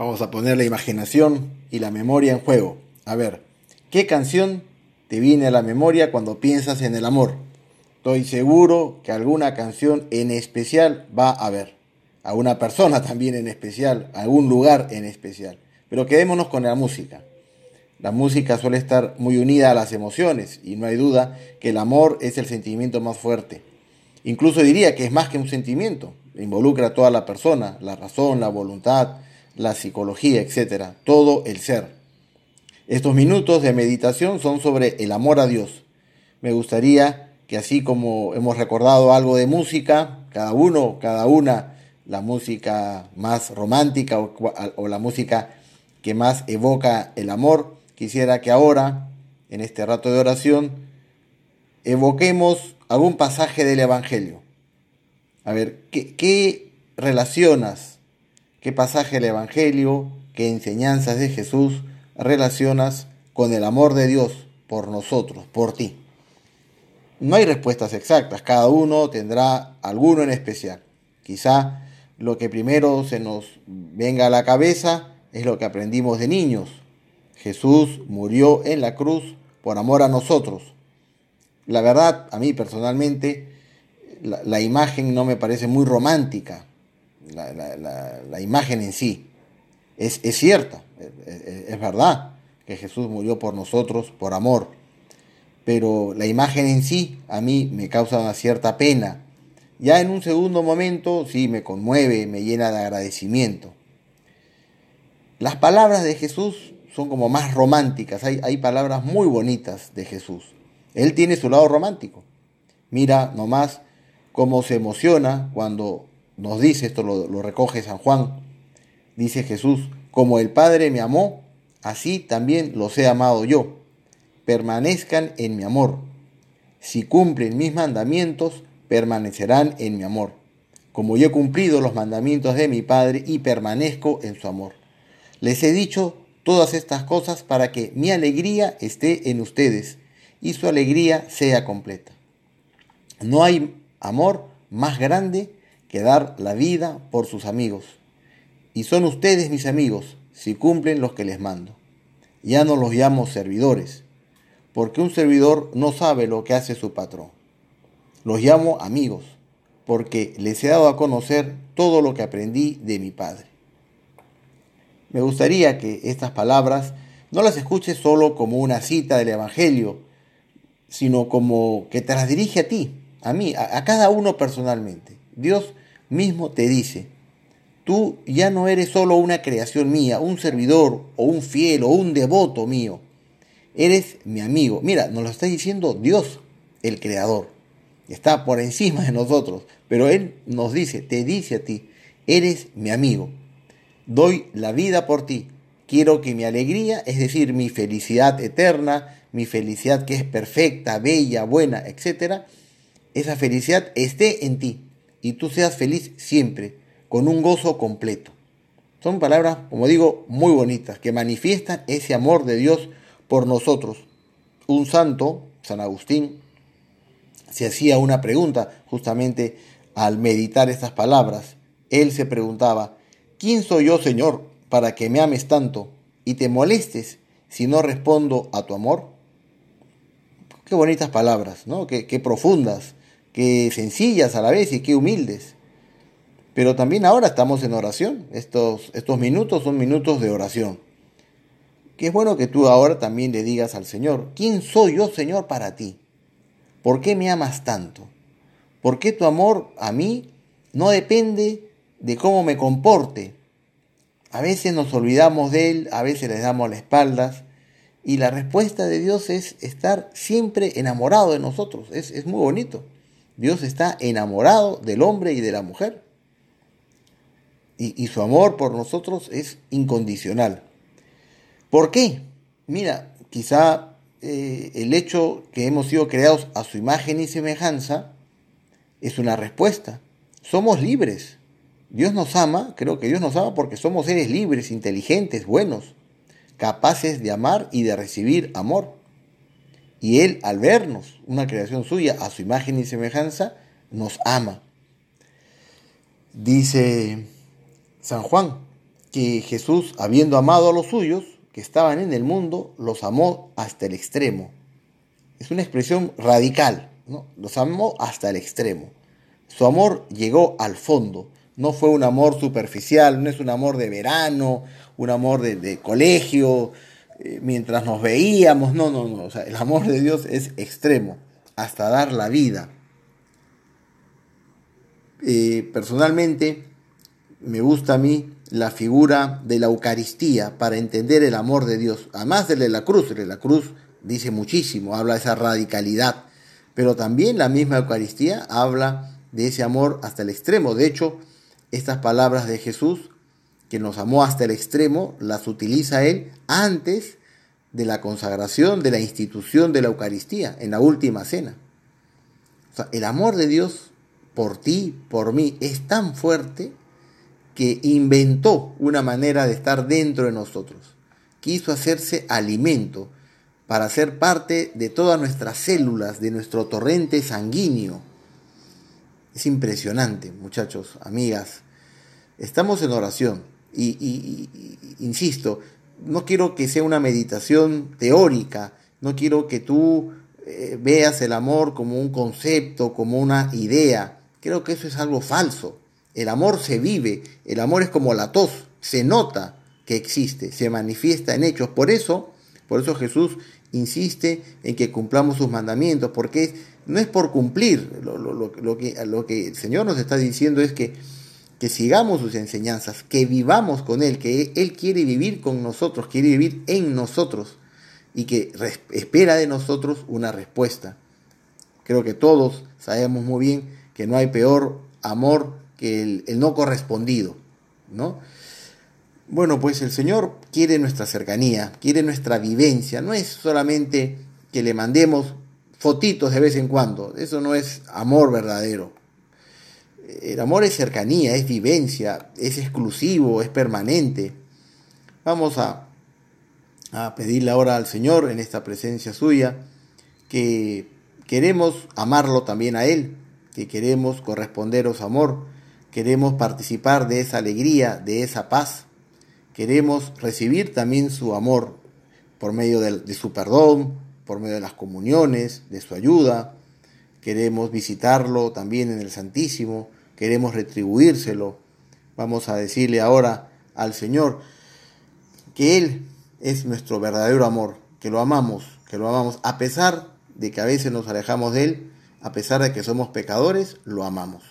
Vamos a poner la imaginación y la memoria en juego. A ver, ¿qué canción te viene a la memoria cuando piensas en el amor? Estoy seguro que alguna canción en especial va a haber. A una persona también en especial, a algún lugar en especial. Pero quedémonos con la música. La música suele estar muy unida a las emociones y no hay duda que el amor es el sentimiento más fuerte. Incluso diría que es más que un sentimiento, involucra a toda la persona, la razón, la voluntad, la psicología, etcétera, todo el ser. Estos minutos de meditación son sobre el amor a Dios. Me gustaría que así como hemos recordado algo de música, cada uno, cada una, la música más romántica o, o la música que más evoca el amor, quisiera que ahora, en este rato de oración, evoquemos algún pasaje del Evangelio. A ver, ¿qué, qué relacionas qué pasaje del Evangelio, qué enseñanzas de Jesús relacionas con el amor de Dios por nosotros, por ti. No hay respuestas exactas, cada uno tendrá alguno en especial. Quizá lo que primero se nos venga a la cabeza es lo que aprendimos de niños. Jesús murió en la cruz por amor a nosotros. La verdad, a mí personalmente, la, la imagen no me parece muy romántica la, imagen en sí es, cierta, es, verdad que Jesús murió por nosotros por amor, pero la imagen en sí a mí me causa una cierta pena. Ya en un segundo momento sí me conmueve, me llena de agradecimiento. Las palabras de Jesús son como más románticas, hay, hay palabras muy bonitas de Jesús. Él tiene su lado romántico. Mira nomás cómo se emociona cuando nos dice, esto lo, recoge San Juan, dice Jesús, como el Padre me amó, así también los he amado yo. Permanezcan en mi amor. Si cumplen mis mandamientos, permanecerán en mi amor. Como yo he cumplido los mandamientos de mi Padre y permanezco en su amor. Les he dicho todas estas cosas para que mi alegría esté en ustedes y su alegría sea completa. No hay amor más grande que dar la vida por sus amigos. Y son ustedes mis amigos si cumplen los que les mando. Ya no los llamo servidores, porque un servidor no sabe lo que hace su patrón. Los llamo amigos, porque les he dado a conocer todo lo que aprendí de mi Padre. Me gustaría que estas palabras no las escuches solo como una cita del Evangelio, sino como que te las dirige a ti, a mí, a, a cada uno personalmente. Dios mismo te dice, tú ya no eres solo una creación mía, un servidor o un fiel o un devoto mío, eres mi amigo. Mira, nos lo está diciendo Dios, el creador. Está por encima de nosotros, pero Él nos dice, te dice a ti, eres mi amigo. Doy la vida por ti. Quiero que mi alegría, es decir, mi felicidad eterna, mi felicidad que es perfecta, bella, buena, etc., esa felicidad esté en ti y tú seas feliz siempre, con un gozo completo. Son palabras, como digo, muy bonitas, que manifiestan ese amor de Dios por nosotros. Un santo, San Agustín, se hacía una pregunta justamente al meditar estas palabras. Él se preguntaba, ¿quién soy yo, Señor, para que me ames tanto y te molestes si no respondo a tu amor? Qué bonitas palabras, ¿no? Qué, qué profundas qué sencillas a la vez y qué humildes. Pero también ahora estamos en oración. Estos, estos minutos son minutos de oración. Que es bueno que tú ahora también le digas al Señor, ¿quién soy yo, Señor, para ti? ¿Por qué me amas tanto? ¿Por qué tu amor a mí no depende de cómo me comporte? A veces nos olvidamos de Él, a veces le damos las espaldas, y la respuesta de Dios es estar siempre enamorado de nosotros. Es, es muy bonito. Dios está enamorado del hombre y de la mujer. Y, su amor por nosotros es incondicional. ¿Por qué? Mira, quizá eh, el hecho que hemos sido creados a su imagen y semejanza es una respuesta. Somos libres. Dios nos ama, creo que Dios nos ama porque somos seres libres, inteligentes, buenos, capaces de amar y de recibir amor. Y Él, al vernos, una creación suya, a su imagen y semejanza, nos ama. Dice San Juan, que Jesús, habiendo amado a los suyos, que estaban en el mundo, los amó hasta el extremo. Es una expresión radical, ¿no? Los amó hasta el extremo. Su amor llegó al fondo. No fue un amor superficial, no es un amor de verano, un amor de, colegio, eh, mientras nos veíamos. No, no, no. O sea, el amor de Dios es extremo, hasta dar la vida. Eh, personalmente, me gusta a mí la figura de la Eucaristía para entender el amor de Dios. Además de la cruz, de la cruz dice muchísimo, habla de esa radicalidad, pero también la misma Eucaristía habla de ese amor hasta el extremo. De hecho, estas palabras de Jesús, que nos amó hasta el extremo, las utiliza Él antes de la consagración de la institución de la Eucaristía, en la última cena. O sea, el amor de Dios por ti, por mí, es tan fuerte que inventó una manera de estar dentro de nosotros. Quiso hacerse alimento para ser parte de todas nuestras células, de nuestro torrente sanguíneo. Es impresionante, muchachos, amigas. Estamos en oración y, insisto, no quiero que sea una meditación teórica, no quiero que tú eh, veas el amor como un concepto, como una idea. Creo que eso es algo falso. El amor se vive, el amor es como la tos, se nota que existe, se manifiesta en hechos. Por eso, por eso Jesús insiste en que cumplamos sus mandamientos, porque no es por cumplir, lo, que, lo que el Señor nos está diciendo es que, que sigamos sus enseñanzas, que vivamos con Él, que Él quiere vivir con nosotros, quiere vivir en nosotros y que espera de nosotros una respuesta. Creo que todos sabemos muy bien que no hay peor amor que el, el no correspondido, ¿no? Bueno, pues el Señor quiere nuestra cercanía, quiere nuestra vivencia, no es solamente que le mandemos fotitos de vez en cuando, eso no es amor verdadero. El amor es cercanía, es vivencia, es exclusivo, es permanente. Vamos a, a pedirle ahora al Señor en esta presencia suya que queremos amarlo también a Él, que queremos corresponderos amor, queremos participar de esa alegría, de esa paz queremos recibir también su amor por medio de, su perdón, por medio de las comuniones, de su ayuda. Queremos visitarlo también en el Santísimo, queremos retribuírselo. Vamos a decirle ahora al Señor que Él es nuestro verdadero amor, que lo amamos, que lo amamos, a pesar de que a veces nos alejamos de Él, a pesar de que somos pecadores, lo amamos.